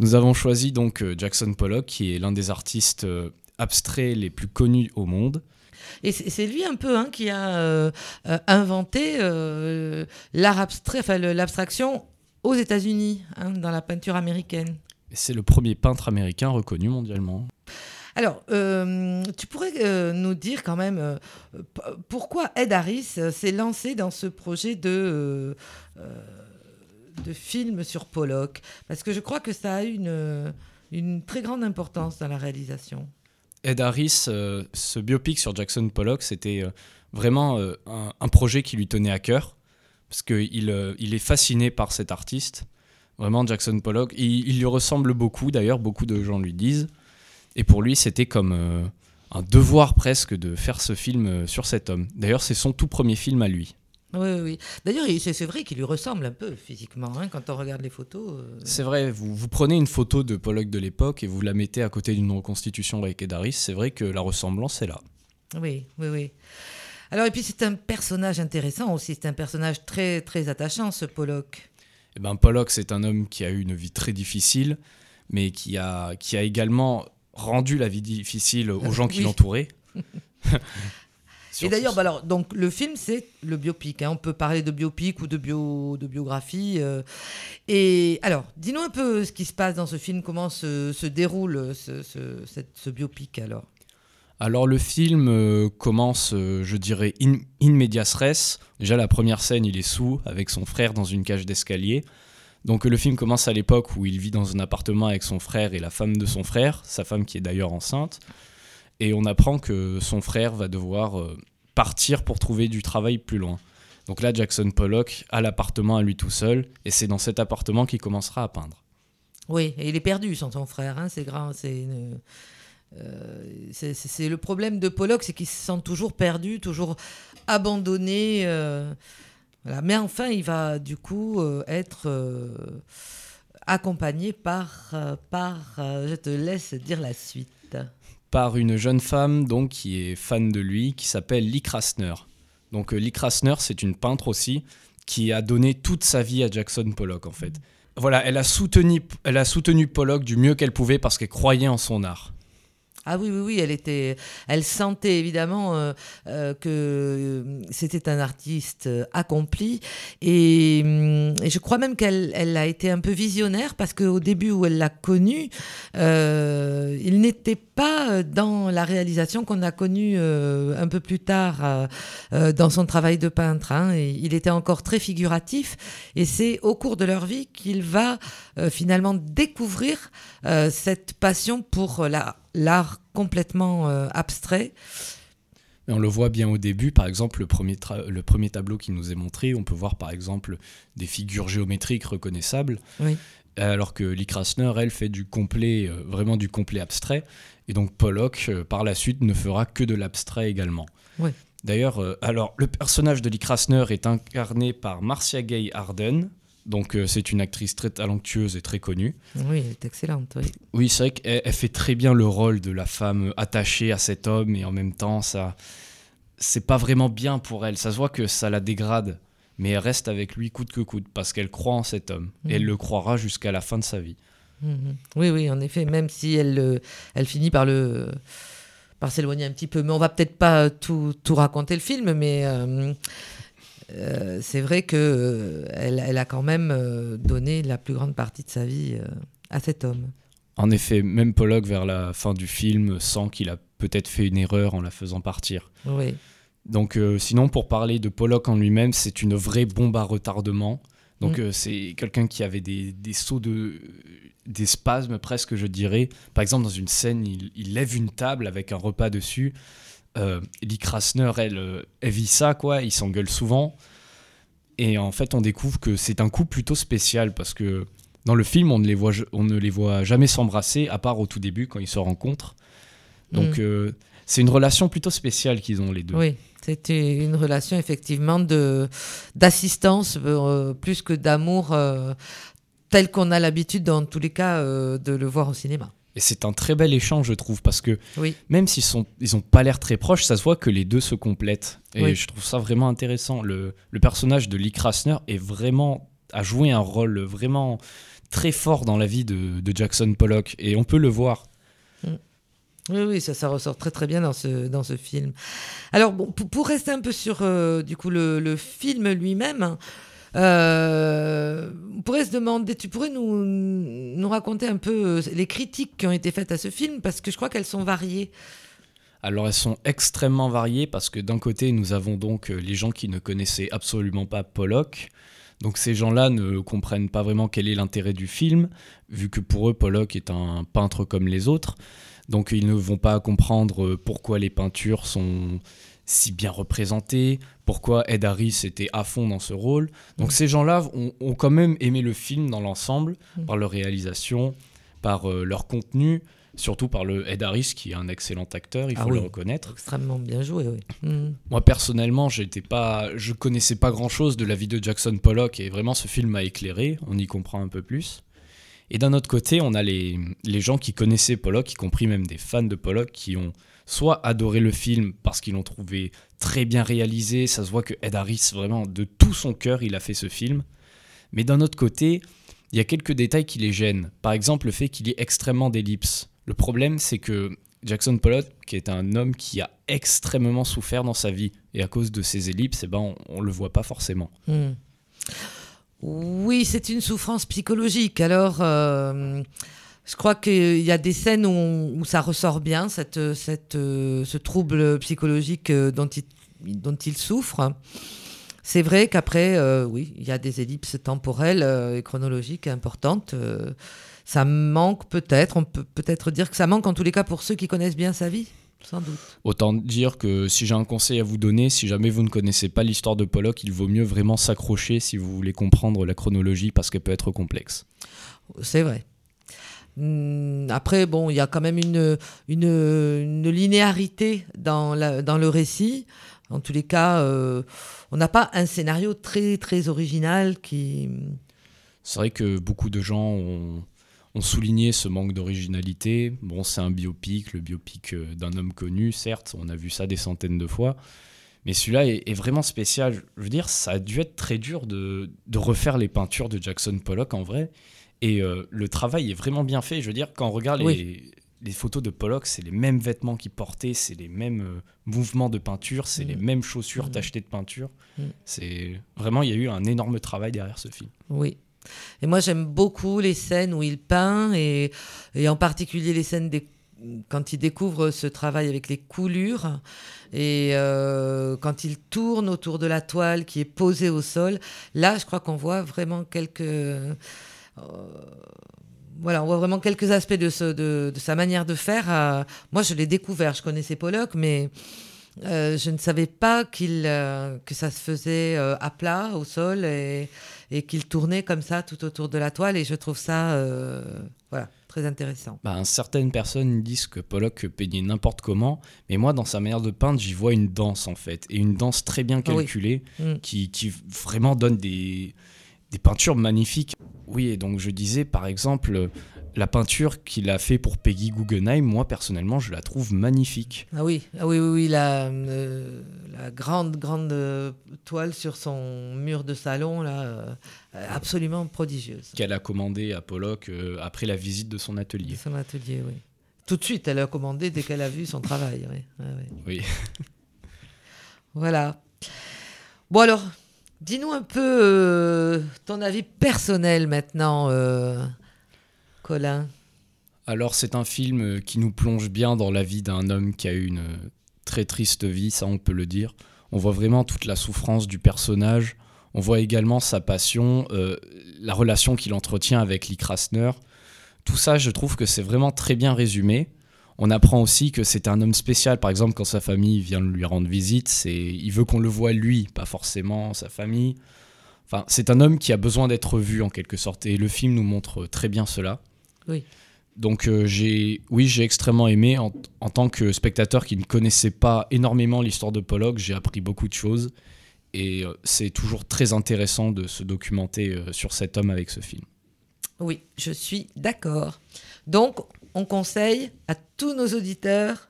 Nous avons choisi donc euh, Jackson Pollock, qui est l'un des artistes euh, abstraits les plus connus au monde. Et c'est lui un peu hein, qui a euh, euh, inventé euh, l'art abstrait, enfin l'abstraction aux États-Unis, hein, dans la peinture américaine. C'est le premier peintre américain reconnu mondialement. Alors, euh, tu pourrais euh, nous dire quand même euh, pourquoi Ed Harris s'est lancé dans ce projet de, de film sur Pollock? Parce que je crois que ça a une, une très grande importance dans la réalisation. Ed Harris, ce biopic sur Jackson Pollock, c'était vraiment un, projet qui lui tenait à cœur, parce qu'il il est fasciné par cet artiste. Vraiment, Jackson Pollock, il lui ressemble beaucoup, d'ailleurs, beaucoup de gens lui disent. Et pour lui, c'était comme euh, un devoir presque de faire ce film euh, sur cet homme. D'ailleurs, c'est son tout premier film à lui. Oui, oui. D'ailleurs, il- c'est vrai qu'il lui ressemble un peu physiquement, hein, quand on regarde les photos. euh. C'est vrai, vous, vous prenez une photo de Pollock de l'époque et vous la mettez à côté d'une reconstitution avec Ed Harris, c'est vrai que la ressemblance est là. Oui, oui, oui. Alors, et puis c'est un personnage intéressant aussi, c'est un personnage très, très attachant, ce Pollock. Eh ben, Pollock, c'est un homme qui a eu une vie très difficile, mais qui a, qui a également rendu la vie difficile aux gens qui Oui. l'entouraient. Et d'ailleurs, bah alors, donc, le film, c'est le biopic. hein. On peut parler de biopic ou de, bio, de biographie. euh. Et alors, dis-nous un peu ce qui se passe dans ce film, comment se, se déroule ce, ce- cette- ce biopic alors. Alors le film euh, commence, euh, je dirais, in, in medias res. Déjà la première scène, il est sous avec son frère dans une cage d'escalier. Donc le film commence à l'époque où il vit dans un appartement avec son frère et la femme de son frère, sa femme qui est d'ailleurs enceinte. Et on apprend que son frère va devoir euh, partir pour trouver du travail plus loin. Donc là, Jackson Pollock a l'appartement à lui tout seul, et c'est dans cet appartement qu'il commencera à peindre. Oui, et il est perdu sans son frère. hein, c'est une- euh, c'est c'est le problème de Pollock, c'est qu'il se sent toujours perdu, toujours abandonné. euh, voilà. Mais enfin, il va du coup euh, être euh, accompagné par, euh, par je te laisse dire la suite. par une jeune femme donc qui est fan de lui, qui s'appelle Lee Krasner. Donc Lee Krasner, c'est une peintre aussi qui a donné toute sa vie à Jackson Pollock en fait. Voilà, elle a soutenu, elle a soutenu Pollock du mieux qu'elle pouvait parce qu'elle croyait en son art. Ah oui, oui, oui, elle était, elle sentait évidemment euh, euh, que euh, c'était un artiste euh, accompli et, hum, et je crois même qu'elle elle a été un peu visionnaire parce qu'au début où elle l'a connu, euh, il n'était pas dans la réalisation qu'on a connue un peu plus tard dans son travail de peintre. hein. Il était encore très figuratif et c'est au cours de leur vie qu'il va finalement découvrir cette passion pour la- l'art complètement euh, abstrait. On le voit bien au début, par exemple, le premier, le premier tableau qui nous est montré, on peut voir par exemple des figures géométriques reconnaissables, Oui. alors que Lee Krasner, elle, fait du complet, euh, vraiment du complet abstrait, et donc Pollock, euh, par la suite, ne fera que de l'abstrait également. Oui. D'ailleurs, alors, le personnage de Lee Krasner est incarné par Marcia Gay Harden, donc euh, c'est une actrice très talentueuse et très connue. Oui, elle est excellente. Oui. Oui, c'est vrai qu'elle elle fait très bien le rôle de la femme attachée à cet homme et en même temps, ça, c'est pas vraiment bien pour elle. Ça se voit que ça la dégrade, mais elle reste avec lui coûte que coûte parce qu'elle croit en cet homme et elle Mhm. le croira jusqu'à la fin de sa vie. Mhm. Oui, oui, en effet, même si elle, euh, elle finit par le par s'éloigner un petit peu. Mais on va peut-être pas tout, tout raconter le film, mais euh, euh, c'est vrai que euh, elle, a quand même euh, donné la plus grande partie de sa vie à cet homme. En effet, même Pollock vers la fin du film sent qu'il a peut-être fait une erreur en la faisant partir. Oui. Donc sinon, pour parler de Pollock en lui-même, c'est une vraie bombe à retardement. Donc Mm. c'est quelqu'un qui avait des, des sauts de... des spasmes presque, je dirais. Par exemple, dans une scène, il, il lève une table avec un repas dessus. Euh, Lee Krasner, elle, euh, elle vit ça, quoi. Il s'engueule souvent. Et en fait, on découvre que c'est un coup plutôt spécial parce que dans le film, on ne les voit, on ne les voit jamais s'embrasser, à part au tout début quand ils se rencontrent. Donc Mm. euh, c'est une relation plutôt spéciale qu'ils ont les deux. Oui, c'était une relation effectivement de d'assistance euh, plus que d'amour euh, tel qu'on a l'habitude dans tous les cas de le voir au cinéma. Et c'est un très bel échange, je trouve, parce que Oui. même s'ils sont, ils ont pas l'air très proches, ça se voit que les deux se complètent. Et Oui. je trouve ça vraiment intéressant. Le, le personnage de Lee Krasner est vraiment a joué un rôle vraiment très fort dans la vie de, de Jackson Pollock, et on peut le voir. Oui, oui, ça, ça ressort très très bien dans ce, dans ce film. Alors, bon, pour, pour rester un peu sur euh, du coup, le, le film lui-même, euh, on pourrait se demander, tu pourrais nous, nous raconter un peu euh, les critiques qui ont été faites à ce film, parce que je crois qu'elles sont variées. Alors elles sont extrêmement variées parce que d'un côté nous avons donc euh, les gens qui ne connaissaient absolument pas Pollock. Donc ces gens-là ne comprennent pas vraiment quel est l'intérêt du film, vu que pour eux Pollock est un peintre comme les autres. Donc ils ne vont pas comprendre pourquoi les peintures sont si bien représentées, pourquoi Ed Harris était à fond dans ce rôle. Donc Mm. ces gens-là ont, ont quand même aimé le film dans l'ensemble, Mm. par leur réalisation, par euh, leur contenu, surtout par le Ed Harris qui est un excellent acteur, il Ah faut oui, le reconnaître. Extrêmement bien joué, oui. Mhm. Moi personnellement, j'étais pas, je connaissais pas grand chose de la vie de Jackson Pollock et vraiment ce film m'a éclairé. On y comprend un peu plus. Et d'un autre côté, on a les, les gens qui connaissaient Pollock, y compris même des fans de Pollock, qui ont soit adoré le film parce qu'ils l'ont trouvé très bien réalisé. Ça se voit que Ed Harris, vraiment de tout son cœur, il a fait ce film. Mais d'un autre côté, il y a quelques détails qui les gênent. Par exemple, le fait qu'il ait extrêmement d'ellipses. Le problème, c'est que Jackson Pollock, qui est un homme qui a extrêmement souffert dans sa vie, et à cause de ces ellipses, eh ben, on, on le voit pas forcément. Hmm. Oui, c'est une souffrance psychologique. Alors, euh, je crois qu'il y a des scènes où, ça ressort bien, cette, cette, euh, ce trouble psychologique euh, dont il, dont il souffre. C'est vrai qu'après, euh, oui, il y a des ellipses temporelles euh, et chronologiques importantes. euh, ça manque peut-être, on peut peut-être dire que ça manque en tous les cas pour ceux qui connaissent bien sa vie, sans doute. Autant dire que si j'ai un conseil à vous donner, si jamais vous ne connaissez pas l'histoire de Pollock, il vaut mieux vraiment s'accrocher si vous voulez comprendre la chronologie parce qu'elle peut être complexe. C'est vrai. Hum, Après, bon, il y a quand même une, une, linéarité dans, la- dans le récit. En tous les cas, euh, on n'a pas un scénario très, très original qui... C'est vrai que beaucoup de gens ont, ont souligné ce manque d'originalité. Bon, c'est un biopic, le biopic euh, d'un homme connu, certes, on a vu ça des centaines de fois. Mais celui-là est, est vraiment spécial. Je veux dire, ça a dû être très dur de, de refaire les peintures de Jackson Pollock en vrai. Et euh, le travail est vraiment bien fait. Je veux dire, quand on regarde les, Oui. les photos de Pollock, c'est les mêmes vêtements qu'il portait, c'est les mêmes euh, mouvements de peinture, c'est Mm. les mêmes chaussures Mm. tachetées de peinture. Mm. C'est vraiment, il y a eu un énorme travail derrière ce film. Oui. Et moi, j'aime beaucoup les scènes où il peint, et, et en particulier les scènes des- quand il découvre ce travail avec les coulures, et euh, quand il tourne autour de la toile qui est posée au sol. Là, je crois qu'on voit vraiment quelques... euh, voilà, on voit vraiment quelques aspects de, ce- de, de sa manière de faire. Euh, moi, je l'ai découvert, je connaissais Pollock, mais euh, je ne savais pas qu'il, euh, que ça se faisait à plat, au sol, et, et qu'il tournait comme ça tout autour de la toile. Et je trouve ça voilà, très intéressant. Ben, certaines personnes disent que Pollock peignait n'importe comment, mais moi, dans sa manière de peindre, j'y vois une danse en fait, et une danse très bien Ah oui. calculée, Mm. qui, qui vraiment donne des, des peintures magnifiques. Oui, et donc je disais, par exemple, la peinture qu'il a fait pour Peggy Guggenheim, moi personnellement, je la trouve magnifique. Ah oui, ah oui, oui, oui, la, euh, la grande, grande euh, toile sur son mur de salon, là, euh, absolument prodigieuse. Qu'elle a commandé à Pollock après la visite de son atelier. Son atelier, oui. Tout de suite, elle a commandé dès qu'elle a vu son travail. Oui. Oui. Voilà. Bon alors, dis-nous un peu euh, ton avis personnel maintenant, euh, Colin. Alors c'est un film euh, qui nous plonge bien dans la vie d'un homme qui a eu une très triste vie, ça on peut le dire. On voit vraiment toute la souffrance du personnage. On voit également sa passion, la relation qu'il entretient avec Lee Krasner. Tout ça, je trouve que c'est vraiment très bien résumé. On apprend aussi que c'est un homme spécial. Par exemple, quand sa famille vient lui rendre visite, c'est il veut qu'on le voit lui, pas forcément sa famille. Enfin, c'est un homme qui a besoin d'être vu en quelque sorte. Et le film nous montre très bien cela. Oui. Donc euh, j'ai, oui, j'ai extrêmement aimé en, en tant que spectateur qui ne connaissait pas énormément l'histoire de Pollock, j'ai appris beaucoup de choses et euh, c'est toujours très intéressant de se documenter euh, sur cet homme avec ce film. Oui, je suis d'accord. Donc, on conseille à tous nos auditeurs.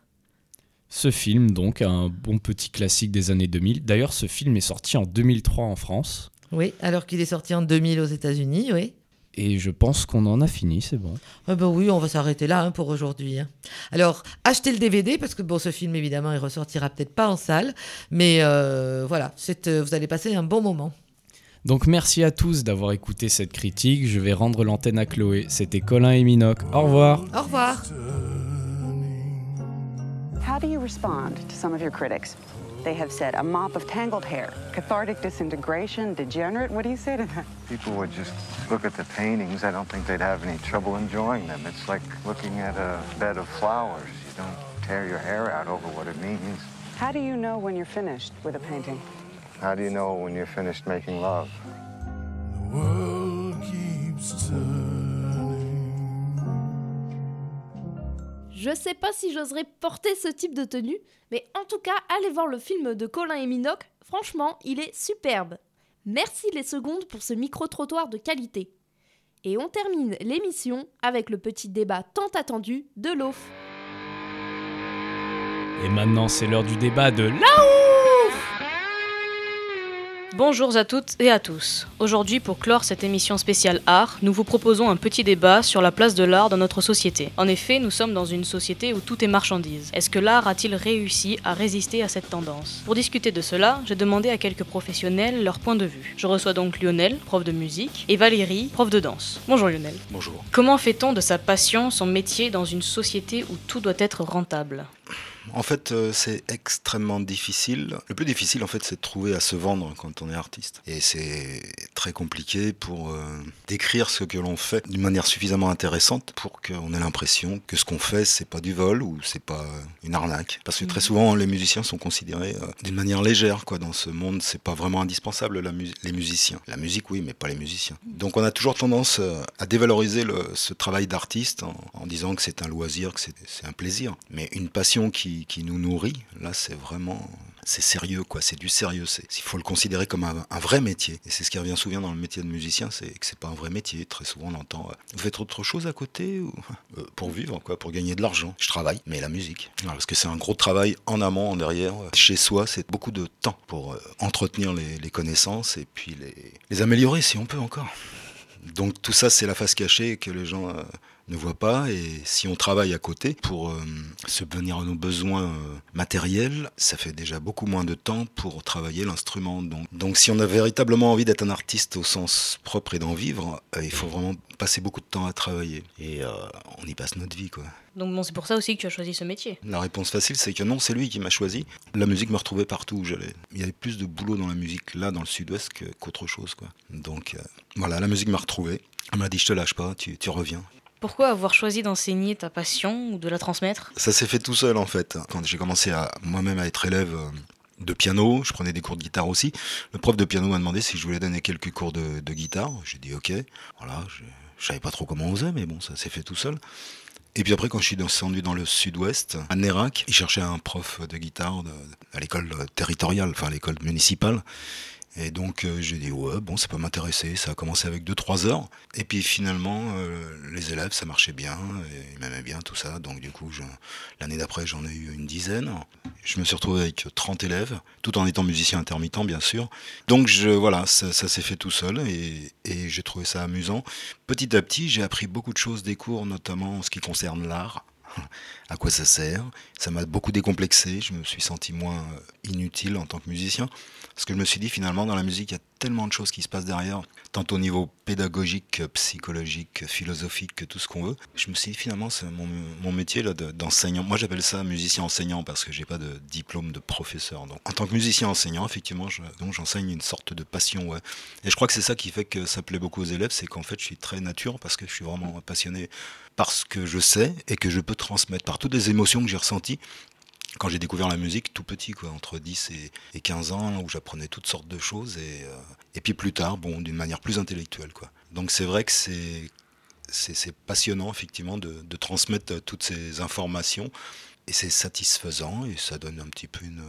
Ce film, donc, un bon petit classique des années 2000. D'ailleurs, ce film est sorti en 2003 en France Oui, alors qu'il est sorti en 2000 aux États-Unis, oui. et je pense qu'on en a fini, c'est bon. Ah ben oui, on va s'arrêter là hein, pour aujourd'hui. hein. Alors, achetez le DVD parce que bon, ce film évidemment, il ressortira peut-être pas en salle, mais euh, voilà, euh, vous allez passer un bon moment. Donc merci à tous d'avoir écouté cette critique. Je vais rendre l'antenne à Chloé. C'était Colin et Minoc. Au revoir. Au revoir. How do you respond to some of your critics? They have said a mop of tangled hair, cathartic disintegration, degenerate. What do you say to that? People would just look at the paintings. I don't think they'd have any trouble enjoying them. It's like looking at a bed of flowers. You don't tear your hair out over what it means. How do you know when you're finished with a painting? How do you know when you're finished making love? Je sais pas si j'oserais porter ce type de tenue, mais en tout cas, allez voir le film de Colin et Minoc, franchement, il est superbe. Merci les secondes pour ce micro-trottoir de qualité. Et on termine l'émission avec le petit débat tant attendu de l'OF. Et maintenant, c'est l'heure du débat de la Bonjour à toutes et à tous. Aujourd'hui, pour clore cette émission spéciale art, nous vous proposons un petit débat sur la place de l'art dans notre société. En effet, nous sommes dans une société où tout est marchandise. Est-ce que l'art a-t-il réussi à résister à cette tendance? Pour discuter de cela, j'ai demandé à quelques professionnels leur point de vue. Je reçois donc Lionel, prof de musique, et Valérie, prof de danse. Bonjour Lionel. Bonjour. Comment fait-on de sa passion son métier dans une société où tout doit être rentable? En fait, euh, c'est extrêmement difficile. Le plus difficile, en fait, c'est de trouver à se vendre quand on est artiste. Et c'est très compliqué pour euh, décrire ce que l'on fait d'une manière suffisamment intéressante pour qu'on ait l'impression que ce qu'on fait, c'est pas du vol ou c'est pas euh, une arnaque. Parce que très souvent, les musiciens sont considérés euh, d'une manière légère, quoi. Dans ce monde, c'est pas vraiment indispensable la mu- les musiciens. La musique, oui, mais pas les musiciens. Donc, on a toujours tendance à dévaloriser le- ce travail d'artiste en, en disant que c'est un loisir, que c'est un plaisir. Mais une passion qui, qui nous nourrit, là, c'est vraiment, c'est sérieux, quoi. C'est du sérieux. Il faut le considérer comme un, vrai métier. Et c'est ce qui revient souvent dans le métier de musicien, c'est que c'est pas un vrai métier. Très souvent, on entend, euh, vous faites autre chose à côté Euh, pour vivre, quoi, pour gagner de l'argent. Je travaille, mais la musique. Parce que c'est un gros travail en amont, en derrière. Chez soi, c'est beaucoup de temps pour euh, entretenir les, connaissances et puis les, améliorer si on peut encore. Donc tout ça, c'est la face cachée que les gens euh, ne voit pas. Et si on travaille à côté pour euh, subvenir à nos besoins euh, matériels, ça fait déjà beaucoup moins de temps pour travailler l'instrument. Donc, donc si on a véritablement envie d'être un artiste au sens propre et d'en vivre, euh, il faut vraiment passer beaucoup de temps à travailler. Et on y passe notre vie, quoi. Donc bon, c'est pour ça aussi que tu as choisi ce métier. La réponse facile, c'est que non, c'est lui qui m'a choisi. La musique me retrouvait partout où j'allais. Il y avait plus de boulot dans la musique là, dans le sud-ouest, qu'autre chose. Quoi. Donc euh, voilà, la musique m'a retrouvé. Elle m'a dit, je te lâche pas, tu, tu reviens. Pourquoi avoir choisi d'enseigner ta passion ou de la transmettre? Ça s'est fait tout seul en fait. Quand j'ai commencé à moi-même à être élève euh, de piano, je prenais des cours de guitare aussi. Le prof de piano m'a demandé si je voulais donner quelques cours de, guitare. J'ai dit ok. Voilà, je, je savais pas trop comment on faisait, mais bon, ça s'est fait tout seul. Et puis après, quand je suis descendu dans le sud-ouest, à Nérac, il cherchait un prof de guitare à l'école territoriale, enfin à l'école municipale. Et donc euh, j'ai dit ouais bon ça peut m'intéresser, ça a commencé avec 2-3 heures. Et puis finalement euh, les élèves ça marchait bien, et ils m'aimaient bien tout ça. Donc du coup l'année d'après j'en ai eu une dizaine. Je me suis retrouvé avec 30 élèves, tout en étant musicien intermittent bien sûr. Donc voilà, ça, s'est fait tout seul et j'ai trouvé ça amusant. Petit à petit j'ai appris beaucoup de choses des cours, notamment en ce qui concerne l'art à quoi ça sert. Ça m'a beaucoup décomplexé, je me suis senti moins euh, inutile en tant que musicien, parce que je me suis dit finalement dans la musique il y a tellement de choses qui se passent derrière, tant au niveau pédagogique, que psychologique, que philosophique, que tout ce qu'on veut. Je me suis dit finalement c'est mon, métier d'enseignant. Moi j'appelle ça musicien enseignant parce que j'ai pas de diplôme de professeur. Donc en tant que musicien enseignant, effectivement, j'enseigne une sorte de passion. Et je crois que c'est ça qui fait que ça plaît beaucoup aux élèves, c'est qu'en fait je suis très nature parce que je suis vraiment passionné par ce que je sais et que je peux transmettre, par toutes les émotions que j'ai ressenties quand j'ai découvert la musique tout petit, quoi, entre 10 et, et 15 ans, où j'apprenais toutes sortes de choses, et, euh, et puis plus tard, bon, d'une manière plus intellectuelle. Quoi. Donc c'est vrai que c'est, c'est, passionnant, effectivement, de, de transmettre euh, toutes ces informations, et c'est satisfaisant, et ça donne un petit peu une...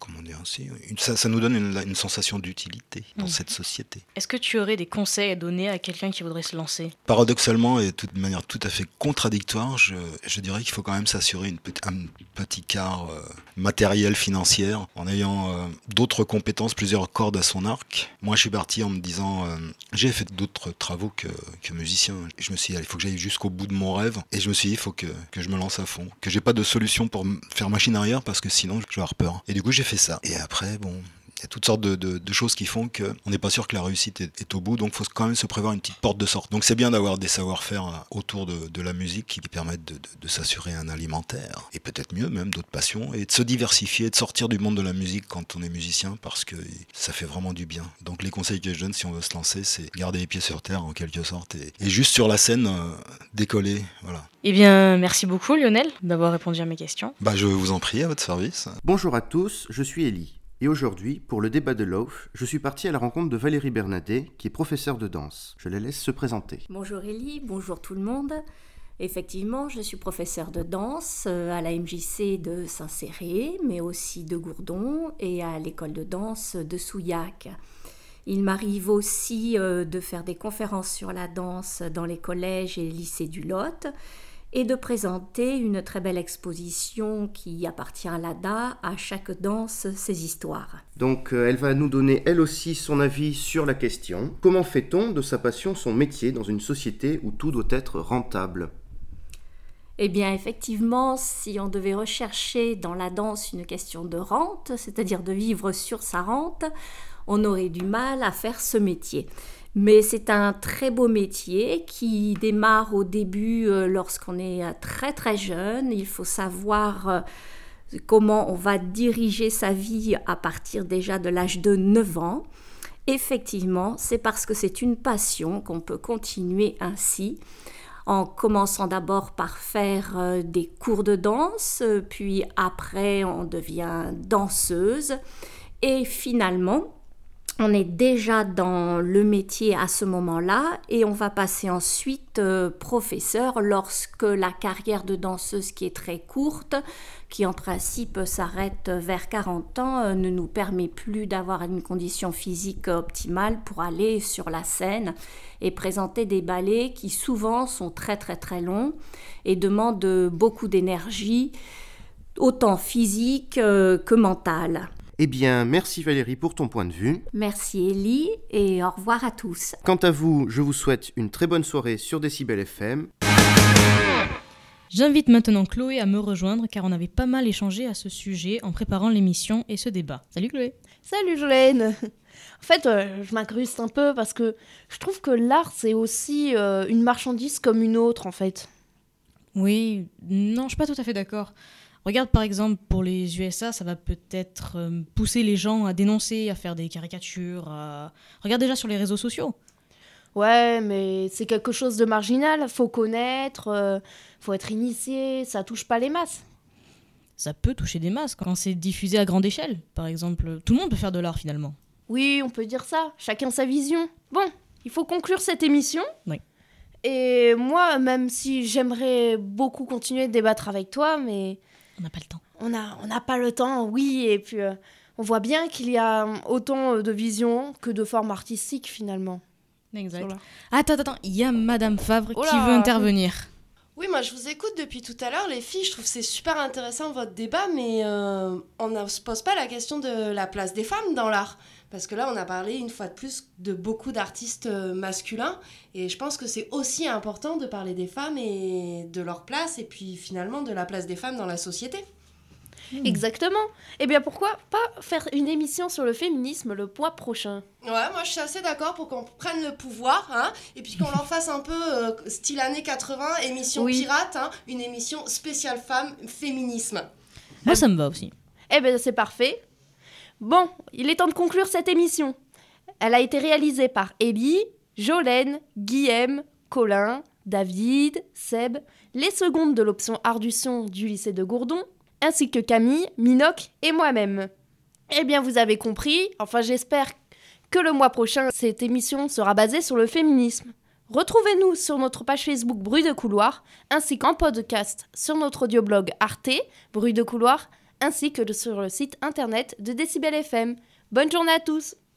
Comment dire ainsi une- ça, ça nous donne une, une sensation d'utilité dans Mhm. cette société. Est-ce que tu aurais des conseils à donner à quelqu'un qui voudrait se lancer? Paradoxalement et de manière tout à fait contradictoire, je, je dirais qu'il faut quand même s'assurer une un petit quart euh, matériel, financière, en ayant euh, d'autres compétences, plusieurs cordes à son arc. Moi, je suis parti en me disant, euh, j'ai fait d'autres travaux que, que musicien. Je me suis dit, il faut que j'aille jusqu'au bout de mon rêve. Et je me suis dit, il faut que, que je me lance à fond, que j'ai pas de solution pour faire machine arrière parce que sinon, je vais avoir peur. Et du coup, j'ai ça. Et après, bon, il y a toutes sortes de, de- de choses qui font qu'on n'est pas sûr que la réussite est, est au bout, donc il faut quand même se prévoir une petite porte de sortie. Donc c'est bien d'avoir des savoir-faire euh, autour de, de la musique qui permettent de, de- de s'assurer un alimentaire, et peut-être mieux même d'autres passions, et de se diversifier, de sortir du monde de la musique quand on est musicien, parce que ça fait vraiment du bien. Donc les conseils que je donne si on veut se lancer, c'est garder les pieds sur terre en quelque sorte, et, et juste sur la scène, euh, décoller, voilà. Eh bien, merci beaucoup Lionel d'avoir répondu à mes questions. Bah je vous en prie, à votre service. Bonjour à tous, je suis Ellie. Et aujourd'hui, pour le débat de Loaf, je suis parti à la rencontre de Valérie Bernadet, qui est professeure de danse. Je la laisse se présenter. Bonjour Ellie, bonjour tout le monde. Effectivement, je suis professeure de danse euh, à la MJC de Saint-Céré, mais aussi de Gourdon et à l'école de danse de Souillac. Il m'arrive aussi euh, de faire des conférences sur la danse dans les collèges et lycées du Lot et de présenter une très belle exposition qui appartient à l'ADA, à chaque danse ses histoires. Donc, euh, elle va nous donner elle aussi son avis sur la question. Comment fait-on de sa passion son métier dans une société où tout doit être rentable? Eh bien, effectivement, si on devait rechercher dans la danse une question de rente, c'est-à-dire de vivre sur sa rente, on aurait du mal à faire ce métier. Mais c'est un très beau métier qui démarre au début euh, lorsqu'on est euh, très très jeune. Il faut savoir euh, comment on va diriger sa vie à partir déjà de l'âge de 9 ans. Effectivement, c'est parce que c'est une passion qu'on peut continuer ainsi en commençant d'abord par faire des cours de danse, puis après on devient danseuse et finalement on est déjà dans le métier à ce moment-là et on va passer ensuite euh, professeur lorsque la carrière de danseuse qui est très courte, qui en principe s'arrête vers 40 ans, euh, ne nous permet plus d'avoir une condition physique optimale pour aller sur la scène et présenter des ballets qui souvent sont très très très longs et demandent beaucoup d'énergie, autant physique euh, que mentale. Eh bien, merci Valérie pour ton point de vue. Merci Ellie et au revoir à tous. Quant à vous, je vous souhaite une très bonne soirée sur Décibel FM. J'invite maintenant Chloé à me rejoindre car on avait pas mal échangé à ce sujet en préparant l'émission et ce débat. Salut Chloé Salut Jolène En fait, euh, je m'incruste un peu parce que je trouve que l'art, c'est aussi euh, une marchandise comme une autre, en fait. Oui, non, je suis pas tout à fait d'accord. Regarde par exemple pour les USA, ça va peut-être euh, pousser les gens à dénoncer, à faire des caricatures. à- Regarde déjà sur les réseaux sociaux. Ouais, mais c'est quelque chose de marginal, faut connaître, euh, faut être initié, ça touche pas les masses. Ça peut toucher des masses quand c'est diffusé à grande échelle. Par exemple, tout le monde peut faire de l'art finalement. Oui, on peut dire ça, chacun sa vision. Bon, il faut conclure cette émission. Oui. Et moi, même si j'aimerais beaucoup continuer de débattre avec toi, mais... On n'a pas le temps. On n'a on n'a pas le temps, oui, et puis euh, on voit bien qu'il y a autant de visions que de formes artistiques finalement. Exact. Voilà. Attends, attends, il y a Madame Favre Oh qui veut intervenir. Oui, moi je vous écoute depuis tout à l'heure, les filles. Je trouve que c'est super intéressant votre débat, mais euh, on ne se pose pas la question de la place des femmes dans l'art. Parce que là, on a parlé une fois de plus de beaucoup d'artistes euh, masculins. Et je pense que c'est aussi important de parler des femmes et de leur place, et puis finalement de la place des femmes dans la société. Exactement. Eh bien pourquoi pas faire une émission sur le féminisme le mois prochain? Ouais, moi je suis assez d'accord pour qu'on prenne le pouvoir, hein, et puis qu'on leur fasse un peu euh, style années 80, émission Oui. pirate, hein, une émission spéciale femmes, féminisme. Moi, ça me va aussi. Eh bien c'est parfait. Bon, il est temps de conclure cette émission. Elle a été réalisée par Ellie, Jolène, Guillaume, Colin, David, Seb, les secondes de l'option art du son du lycée de Gourdon, ainsi que Camille, Minoc et moi-même. Eh bien, vous avez compris, enfin j'espère que le mois prochain, cette émission sera basée sur le féminisme. Retrouvez-nous sur notre page Facebook Bruit de couloir, ainsi qu'en podcast sur notre audioblog Arte, Bruit de couloir, ainsi que sur le site internet de Décibel FM. Bonne journée à tous